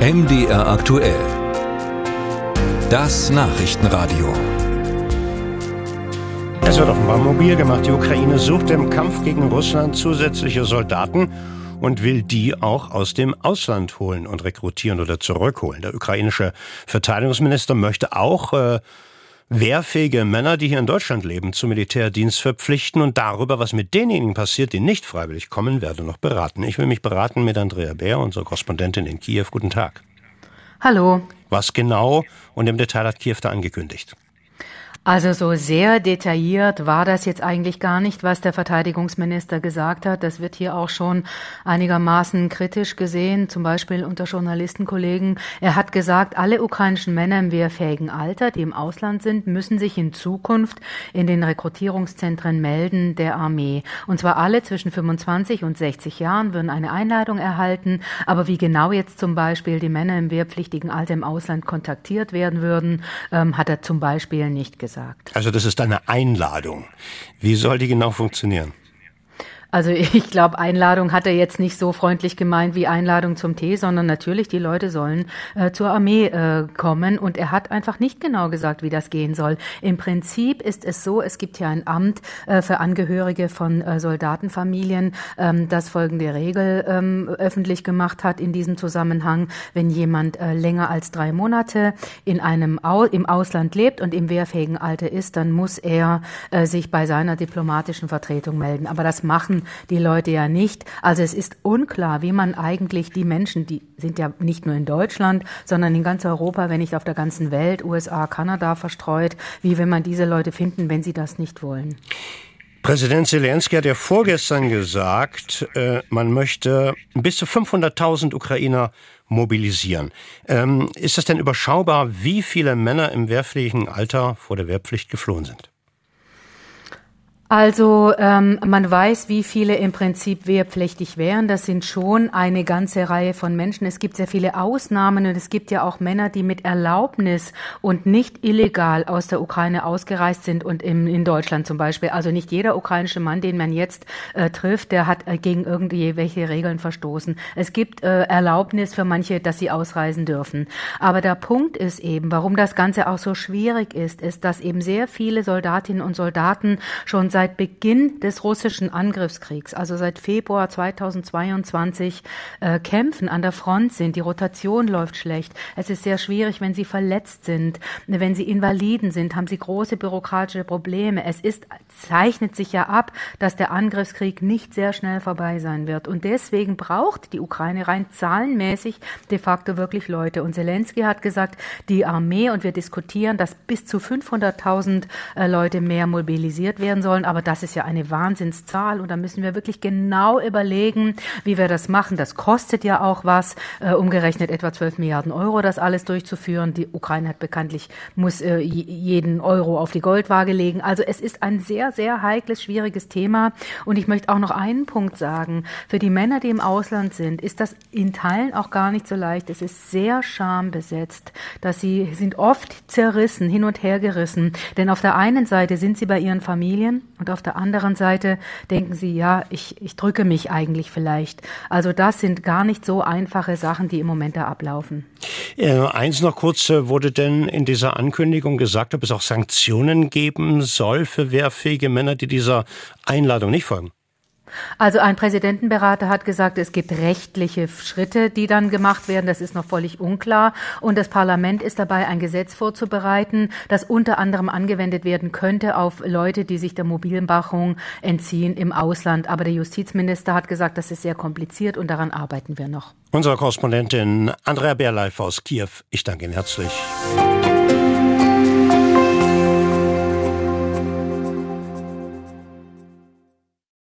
MDR aktuell. Das Nachrichtenradio. Es wird offenbar mobil gemacht. Die Ukraine sucht im Kampf gegen Russland zusätzliche Soldaten und will die auch aus dem Ausland holen und rekrutieren oder zurückholen. Der ukrainische Verteidigungsminister möchte auch äh, wehrfähige Männer, die hier in Deutschland leben, zum Militärdienst verpflichten und darüber, was mit denjenigen passiert, die nicht freiwillig kommen, werde noch beraten. Ich will mich beraten mit Andrea Bär, unserer Korrespondentin in Kiew. Guten Tag. Hallo. Was genau und im Detail hat Kiew da angekündigt? Also so sehr detailliert war das jetzt eigentlich gar nicht, was der Verteidigungsminister gesagt hat. Das wird hier auch schon einigermaßen kritisch gesehen, zum Beispiel unter Journalistenkollegen. Er hat gesagt, alle ukrainischen Männer im wehrfähigen Alter, die im Ausland sind, müssen sich in Zukunft in den Rekrutierungszentren melden der Armee. Und zwar alle zwischen 25 und 60 Jahren würden eine Einladung erhalten. Aber wie genau jetzt zum Beispiel die Männer im wehrpflichtigen Alter im Ausland kontaktiert werden würden, ähm, hat er zum Beispiel nicht gesagt gesagt. Also das ist eine Einladung. Wie soll die genau funktionieren? Also ich glaube, Einladung hat er jetzt nicht so freundlich gemeint wie Einladung zum Tee, sondern natürlich, die Leute sollen äh, zur Armee äh, kommen. Und er hat einfach nicht genau gesagt, wie das gehen soll. Im Prinzip ist es so, es gibt ja ein Amt äh, für Angehörige von äh, Soldatenfamilien, ähm, das folgende Regel ähm, öffentlich gemacht hat in diesem Zusammenhang. Wenn jemand äh, länger als drei Monate in einem Au im Ausland lebt und im wehrfähigen Alter ist, dann muss er äh, sich bei seiner diplomatischen Vertretung melden. Aber das machen die Leute ja nicht. Also es ist unklar, wie man eigentlich die Menschen, die sind ja nicht nur in Deutschland, sondern in ganz Europa, wenn nicht auf der ganzen Welt, USA, Kanada verstreut, wie will man diese Leute finden, wenn sie das nicht wollen? Präsident Zelensky hat ja vorgestern gesagt, äh, man möchte bis zu 500.000 Ukrainer mobilisieren. Ähm, ist das denn überschaubar, wie viele Männer im wehrpflichtigen Alter vor der Wehrpflicht geflohen sind? Also ähm, man weiß, wie viele im Prinzip wehrpflichtig wären. Das sind schon eine ganze Reihe von Menschen. Es gibt sehr viele Ausnahmen und es gibt ja auch Männer, die mit Erlaubnis und nicht illegal aus der Ukraine ausgereist sind und im, in Deutschland zum Beispiel. Also nicht jeder ukrainische Mann, den man jetzt äh, trifft, der hat äh, gegen irgendwelche Regeln verstoßen. Es gibt äh, Erlaubnis für manche, dass sie ausreisen dürfen. Aber der Punkt ist eben, warum das Ganze auch so schwierig ist, ist, dass eben sehr viele Soldatinnen und Soldaten schon seit seit Beginn des russischen Angriffskriegs, also seit Februar 2022, äh, kämpfen, an der Front sind. Die Rotation läuft schlecht. Es ist sehr schwierig, wenn sie verletzt sind, wenn sie Invaliden sind, haben sie große bürokratische Probleme. Es ist, zeichnet sich ja ab, dass der Angriffskrieg nicht sehr schnell vorbei sein wird. Und deswegen braucht die Ukraine rein zahlenmäßig de facto wirklich Leute. Und Zelensky hat gesagt, die Armee, und wir diskutieren, dass bis zu 500.000 äh, Leute mehr mobilisiert werden sollen aber das ist ja eine Wahnsinnszahl und da müssen wir wirklich genau überlegen, wie wir das machen. Das kostet ja auch was, äh, umgerechnet etwa 12 Milliarden Euro, das alles durchzuführen. Die Ukraine hat bekanntlich, muss äh, jeden Euro auf die Goldwaage legen. Also es ist ein sehr, sehr heikles, schwieriges Thema. Und ich möchte auch noch einen Punkt sagen. Für die Männer, die im Ausland sind, ist das in Teilen auch gar nicht so leicht. Es ist sehr schambesetzt, dass sie sind oft zerrissen, hin und her gerissen. Denn auf der einen Seite sind sie bei ihren Familien und auf der anderen Seite denken sie, ja, ich, ich drücke mich eigentlich vielleicht. Also das sind gar nicht so einfache Sachen, die im Moment da ablaufen. Äh, eins noch kurz, äh, wurde denn in dieser Ankündigung gesagt, ob es auch Sanktionen geben soll für wehrfähige Männer, die dieser Einladung nicht folgen? Also ein Präsidentenberater hat gesagt, es gibt rechtliche Schritte, die dann gemacht werden. Das ist noch völlig unklar. Und das Parlament ist dabei, ein Gesetz vorzubereiten, das unter anderem angewendet werden könnte auf Leute, die sich der Mobilmachung entziehen im Ausland. Aber der Justizminister hat gesagt, das ist sehr kompliziert und daran arbeiten wir noch. Unsere Korrespondentin Andrea Bärleif aus Kiew. Ich danke Ihnen herzlich.